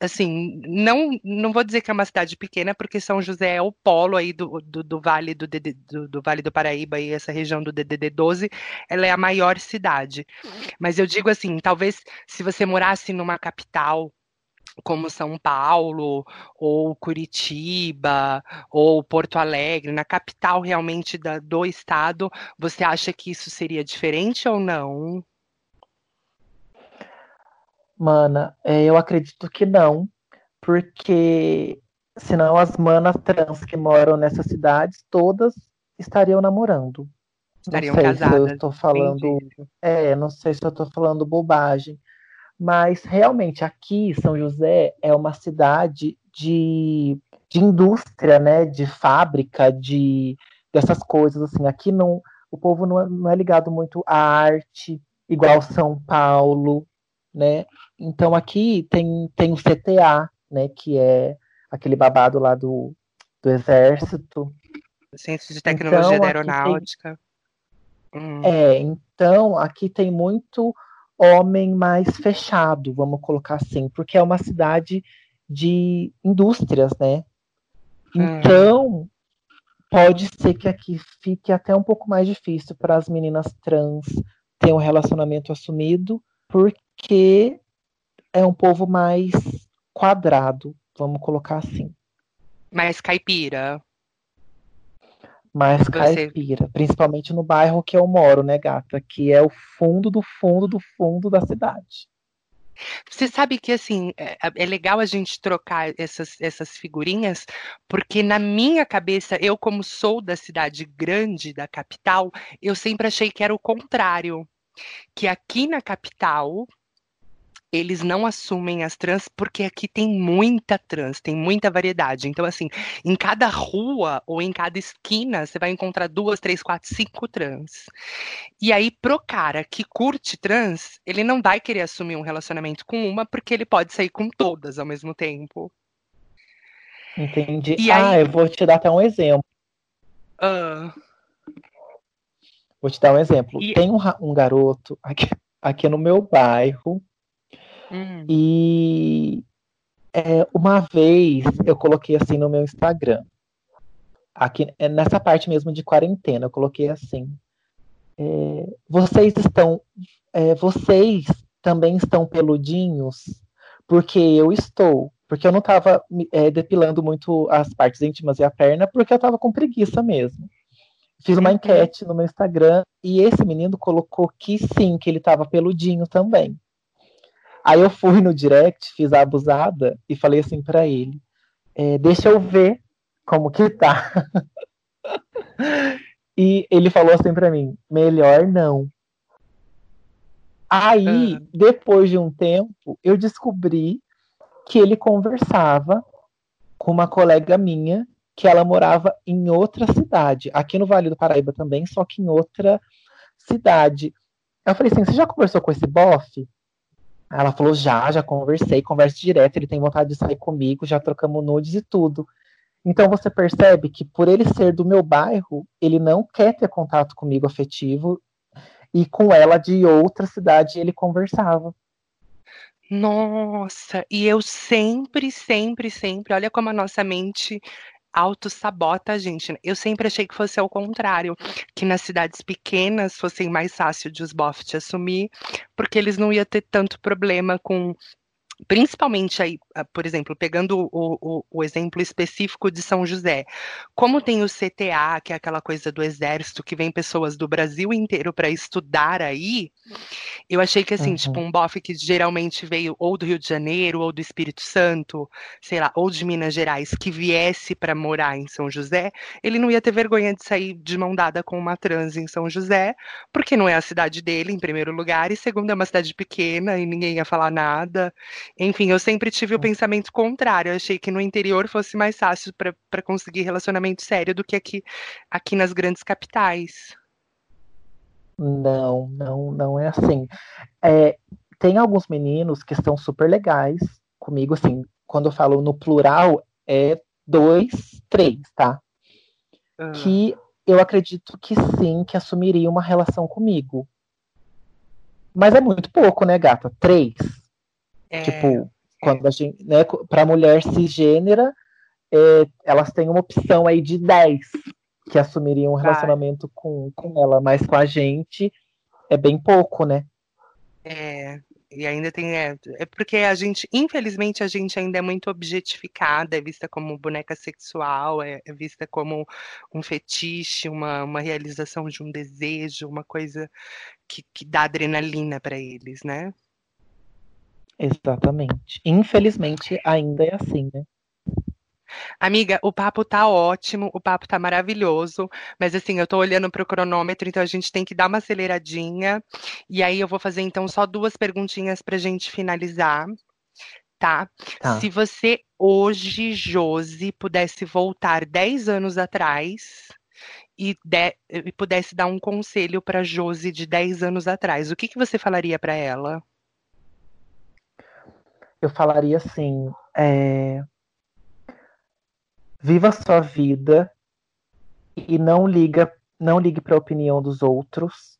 assim, não, não vou dizer que é uma cidade pequena, porque São José é o polo aí do, do, do Vale do, do, do, Vale do Paraíba e essa região do DDD 12, ela é a maior cidade. Mas eu digo assim, talvez se você morasse numa capital como São Paulo, ou Curitiba, ou Porto Alegre, na capital realmente da, do estado, você acha que isso seria diferente ou não? Mana, é, eu acredito que não, porque senão as manas trans que moram nessas cidades todas estariam namorando. Estariam não sei casadas. Se eu estou falando, é, não sei se eu estou falando bobagem, mas realmente aqui São José é uma cidade de, de indústria, né, de fábrica, de dessas coisas assim. Aqui não, o povo não é, não é ligado muito à arte, igual São Paulo, né? Então aqui tem tem o CTA, né, que é aquele babado lá do, do exército. Centro de Tecnologia então, da Aeronáutica. Tem... Hum. É, então aqui tem muito homem mais fechado, vamos colocar assim, porque é uma cidade de indústrias, né? Hum. Então, pode ser que aqui fique até um pouco mais difícil para as meninas trans ter um relacionamento assumido, porque é um povo mais quadrado, vamos colocar assim. Mais caipira mais caipira, principalmente no bairro que eu moro, né, gata? Que é o fundo do fundo do fundo da cidade. Você sabe que assim é, é, legal a gente trocar essas, essas figurinhas, porque na minha cabeça, eu, como sou da cidade grande, da capital, eu sempre achei que era o contrário. Que aqui na capital, eles não assumem as trans porque aqui tem muita trans, tem muita variedade. Então, assim, em cada rua ou em cada esquina, você vai encontrar duas, três, quatro, cinco trans. E aí, pro cara que curte trans, ele não vai querer assumir um relacionamento com uma porque ele pode sair com todas ao mesmo tempo. Entendi. E ah, aí... eu vou te dar até um exemplo. Uh... Vou te dar um exemplo. E... Tem um, um garoto aqui, aqui no meu bairro Hum. E É, uma vez eu coloquei assim no meu Instagram, aqui é, nessa parte mesmo de quarentena, eu coloquei assim: é, vocês estão, é, vocês também estão peludinhos, porque eu estou. Porque eu não estava é, depilando muito as partes íntimas e a perna, porque eu estava com preguiça mesmo. Fiz uma uhum. enquete no meu Instagram e esse menino colocou que sim, que ele estava peludinho também. Aí eu fui no direct, fiz a abusada e falei assim para ele: é, deixa eu ver como que tá. e ele falou assim para mim: melhor não. Aí, uhum. depois de um tempo, eu descobri que ele conversava com uma colega minha que ela morava em outra cidade, aqui no Vale do Paraíba também, só que em outra cidade. Eu falei assim: você já conversou com esse bofe? Ela falou: já, já conversei, conversa direto, ele tem vontade de sair comigo, já trocamos nudes e tudo. Então você percebe que por ele ser do meu bairro, ele não quer ter contato comigo afetivo e com ela de outra cidade ele conversava. Nossa, e eu sempre, sempre, sempre, olha como a nossa mente auto-sabota a gente. Né? Eu sempre achei que fosse ao contrário, que nas cidades pequenas fossem mais fácil de os bofs assumir, porque eles não iam ter tanto problema com principalmente aí, ah, por exemplo, pegando o, o, o, exemplo específico de São José, como tem o CTA, que é aquela coisa do exército, que vem pessoas do Brasil inteiro para estudar aí, eu achei que assim, tipo, uhum. tipo, um bofe que geralmente veio ou do Rio de Janeiro, ou do Espírito Santo, sei lá, ou de Minas Gerais, que viesse para morar em São José, ele não ia ter vergonha de sair de mão dada com uma trans em São José, porque não é a cidade dele, em primeiro lugar, e segundo, é uma cidade pequena e ninguém ia falar nada. Enfim, eu sempre tive o hum. pensamento contrário. Eu achei que no interior fosse mais fácil para conseguir relacionamento sério do que aqui, aqui nas grandes capitais. Não, não, não é assim. É, tem alguns meninos que são super legais comigo, assim, quando eu falo no plural, é dois, três, tá? Uhum. Que eu acredito que sim, que assumiria uma relação comigo. Mas é muito pouco, né, gata? Três. É, tipo, é. quando a gente, né, para mulher cisgênera, é, elas têm uma opção aí de 10 que assumiriam um relacionamento com, com ela, mas com a gente é bem pouco, né? É, e ainda tem. É, é, porque a gente, infelizmente, a gente ainda é muito objetificada, é vista como boneca sexual, é, é vista como um fetiche, uma, uma realização de um desejo, uma coisa que, que dá adrenalina para eles, né? Exatamente. Infelizmente, ainda é assim, né? Amiga, o papo tá ótimo, o papo tá maravilhoso, mas assim, eu tô olhando pro cronômetro, então a gente tem que dar uma aceleradinha. E aí eu vou fazer então só duas perguntinhas pra gente finalizar, tá? tá. Se você hoje, Josi, pudesse voltar 10 anos atrás e, de, e pudesse dar um conselho para Josi de 10 anos atrás, o que, que você falaria para ela? Eu falaria assim: é, viva a sua vida e não liga, não ligue para a opinião dos outros.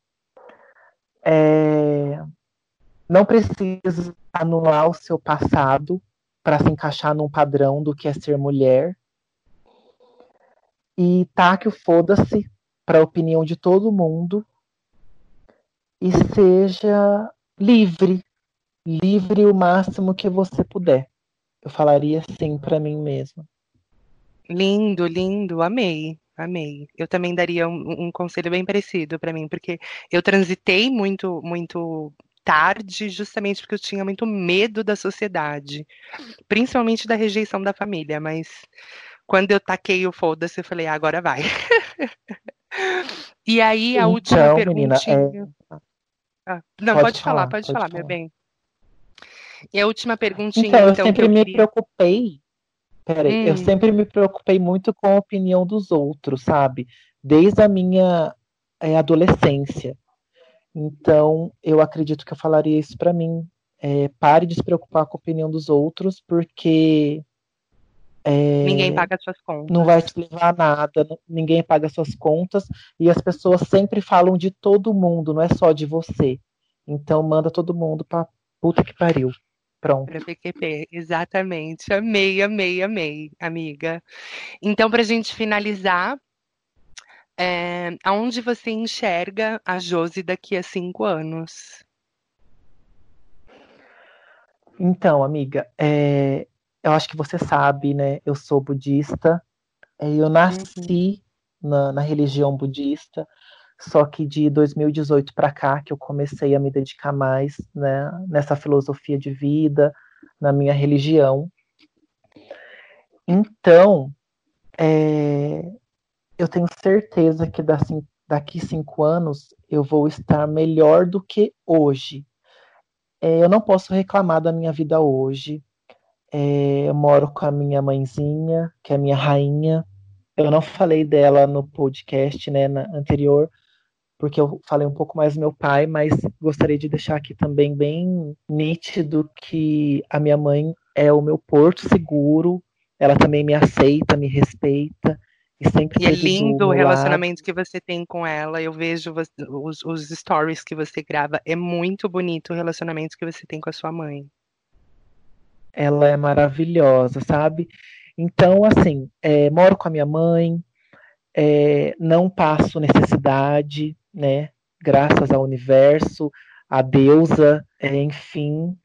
É, não precisa anular o seu passado para se encaixar num padrão do que é ser mulher. E taque o foda-se para a opinião de todo mundo e seja livre livre o máximo que você puder. Eu falaria sim para mim mesma. Lindo, lindo, amei, amei. Eu também daria um, um conselho bem parecido para mim, porque eu transitei muito, muito tarde, justamente porque eu tinha muito medo da sociedade, principalmente da rejeição da família, mas quando eu taquei o foda-se, eu falei, ah, agora vai. e aí, a então, última pergunta. É... Ah, não, pode, pode falar, falar, pode, pode falar, falar, meu bem. E a última perguntinha, então, então eu sempre eu me queria... preocupei. Peraí, hum. eu sempre me preocupei muito com a opinião dos outros, sabe? Desde a minha é, adolescência. Então, eu acredito que eu falaria isso para mim. É, pare de se preocupar com a opinião dos outros, porque é, ninguém paga suas contas. Não vai te levar a nada, ninguém paga suas contas, e as pessoas sempre falam de todo mundo, não é só de você. Então manda todo mundo pra puta que pariu. Pronto. Para PQP, exatamente. Amei, amei, amei, amiga. Então, para a gente finalizar, é, aonde você enxerga a Josi daqui a cinco anos? Então, amiga, é, eu acho que você sabe, né? Eu sou budista. É, eu nasci uhum. na, na religião budista, só que de 2018 para cá que eu comecei a me dedicar mais né, nessa filosofia de vida, na minha religião. Então, é, eu tenho certeza que daqui cinco anos eu vou estar melhor do que hoje. É, eu não posso reclamar da minha vida hoje. É, eu moro com a minha mãezinha, que é minha rainha. Eu não falei dela no podcast né, anterior, porque eu falei um pouco mais do meu pai, mas gostaria de deixar aqui também bem nítido que a minha mãe é o meu porto seguro, ela também me aceita, me respeita. E, sempre e é lindo o relacionamento lado. que você tem com ela. Eu vejo os, os stories que você grava. É muito bonito o relacionamento que você tem com a sua mãe. Ela é maravilhosa, sabe? Então, assim, é, moro com a minha mãe, é, não passo necessidade, né? Graças ao universo, à deusa, enfim.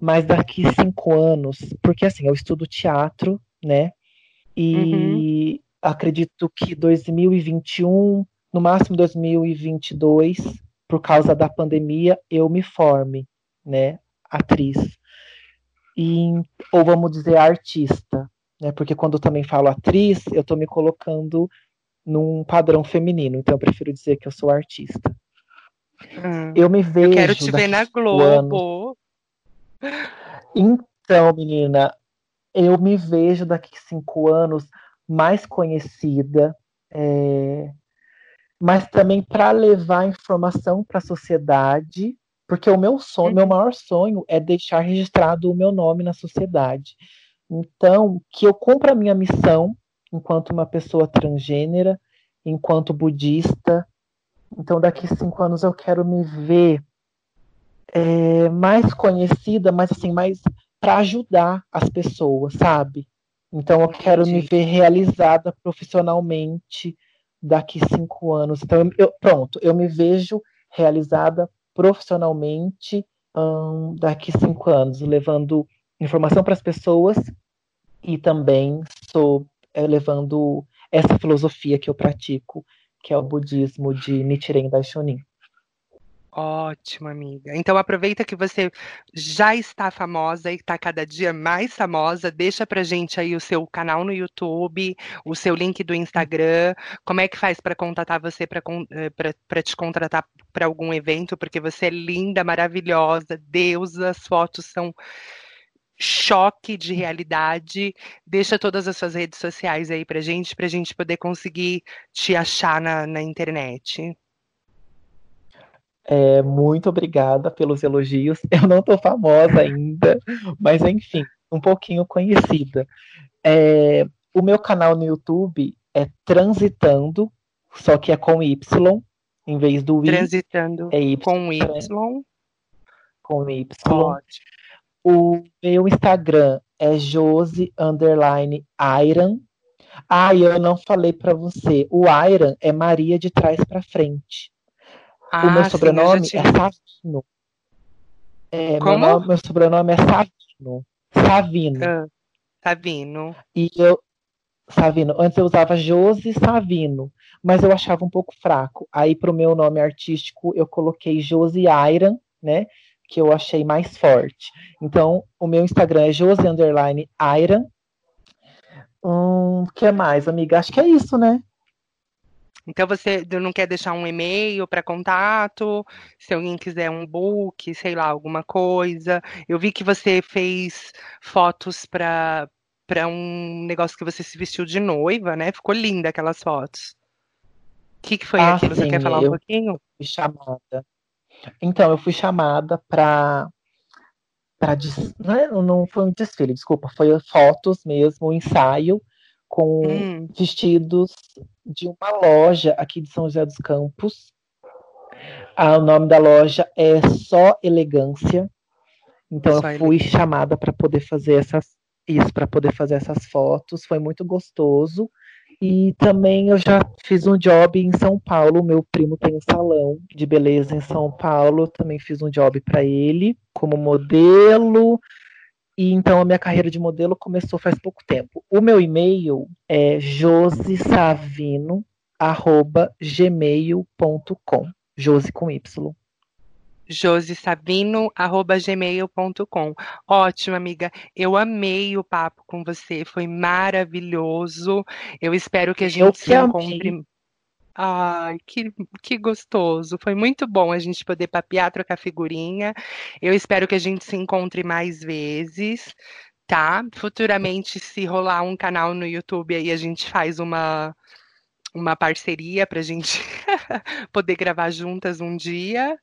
Mas daqui cinco anos, porque assim, eu estudo teatro, né? E uhum. acredito que 2021, no máximo 2022, por causa da pandemia, eu me forme, né? Atriz. E, ou vamos dizer artista, né? Porque quando eu também falo atriz, eu estou me colocando num padrão feminino, então eu prefiro dizer que eu sou artista. Hum, eu me vejo. Eu quero te ver na Globo. Então, menina, eu me vejo daqui cinco anos mais conhecida, é, mas também para levar informação para a sociedade, porque o meu sonho, uhum. meu maior sonho é deixar registrado o meu nome na sociedade. Então, que eu cumpra a minha missão enquanto uma pessoa transgênera, enquanto budista. Então, daqui cinco anos eu quero me ver é, mais conhecida, mas assim, mais para ajudar as pessoas, sabe? Então, eu quero Entendi. me ver realizada profissionalmente daqui cinco anos. Então, eu, pronto, eu me vejo realizada profissionalmente hum, daqui cinco anos, levando informação para as pessoas e também sou é, levando essa filosofia que eu pratico, que é o budismo de Nichiren Daishonin. Ótimo, amiga. Então aproveita que você já está famosa e está cada dia mais famosa. Deixa pra gente aí o seu canal no YouTube, o seu link do Instagram. Como é que faz para contatar você para eh, te contratar para algum evento? Porque você é linda, maravilhosa, deusa, as fotos são choque de realidade. Deixa todas as suas redes sociais aí pra gente, pra gente poder conseguir te achar na, na internet. É, muito obrigada pelos elogios. Eu não tô famosa ainda, mas enfim, um pouquinho conhecida. É, o meu canal no YouTube é Transitando, só que é com Y, em vez do I. Transitando é y, com Y. Com Y. Ótimo. O meu Instagram é Jose underline Iron. Ah, eu não falei para você. O Iron é Maria de trás para frente. Ah, o meu sobrenome sim, é Savino. É, Como? Meu, nome, meu, sobrenome é Savino. Savino. Ah, Savino. E eu. Savino. Antes eu usava Josi Savino, mas eu achava um pouco fraco. Aí, para o meu nome artístico, eu coloquei Josi Iron, né? Que eu achei mais forte. Então, o meu Instagram é Jose Underline Aira. Hum, que mais, amiga? Acho que é isso, né? Então você não quer deixar um e-mail para contato, se alguém quiser um book, sei lá, alguma coisa. Eu vi que você fez fotos para para um negócio que você se vestiu de noiva, né? Ficou linda aquelas fotos. O que, que foi ah, aquilo? Você quer falar um pouquinho? Fui chamada. Então, eu fui chamada para. Não, é, não foi um desfile, desculpa, foi fotos mesmo, um ensaio com hum. vestidos de uma loja aqui de São José dos Campos. Ah, o nome da loja é Só Elegância. Então Só eu fui ele. chamada para poder fazer essas isso, para poder fazer essas fotos. Foi muito gostoso. E também eu já fiz um job em São Paulo. Meu primo tem um salão de beleza em São Paulo. Também fiz um job para ele como modelo. E então a minha carreira de modelo começou faz pouco tempo. O meu e-mail é josesavino@gmail.com. Jose com Y josesabino.gmail.com. Ótimo, amiga. Eu amei o papo com você, foi maravilhoso. Eu espero que a gente Eu se encontre. Amei. Ai, que, que gostoso. Foi muito bom a gente poder papear, trocar figurinha. Eu espero que a gente se encontre mais vezes, tá? Futuramente, se rolar um canal no YouTube aí, a gente faz uma, uma parceria para a gente poder gravar juntas um dia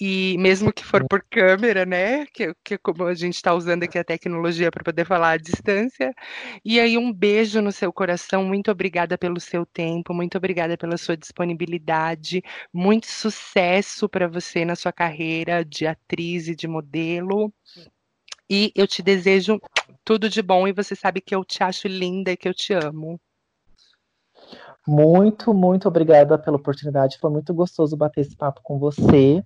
e mesmo que for por câmera, né? Que, que como a gente está usando aqui a tecnologia para poder falar à distância. E aí, um beijo no seu coração. Muito obrigada pelo seu tempo, muito obrigada pela sua disponibilidade. Muito sucesso para você na sua carreira de atriz e de modelo. E eu te desejo tudo de bom e você sabe que eu te acho linda e que eu te amo. Muito, muito obrigada pela oportunidade. Foi muito gostoso bater esse papo com você.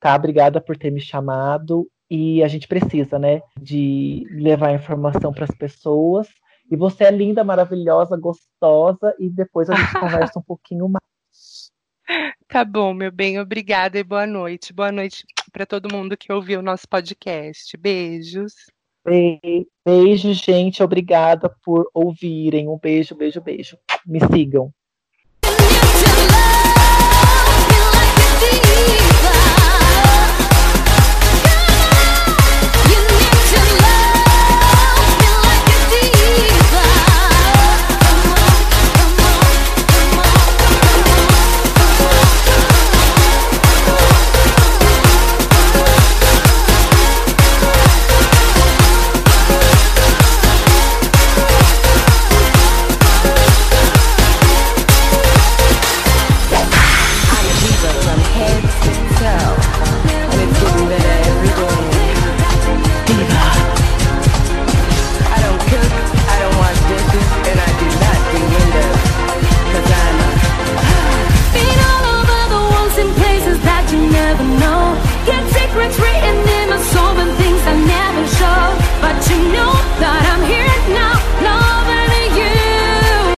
Tá, obrigada por ter me chamado. E a gente precisa, né, de levar informação para as pessoas. E você é linda, maravilhosa, gostosa. E depois a gente conversa um pouquinho mais. Tá bom, meu bem, obrigada e boa noite. Boa noite para todo mundo que ouviu o nosso podcast. Beijos. Beijo, gente. Obrigada por ouvirem. Um beijo, beijo, beijo. Me sigam.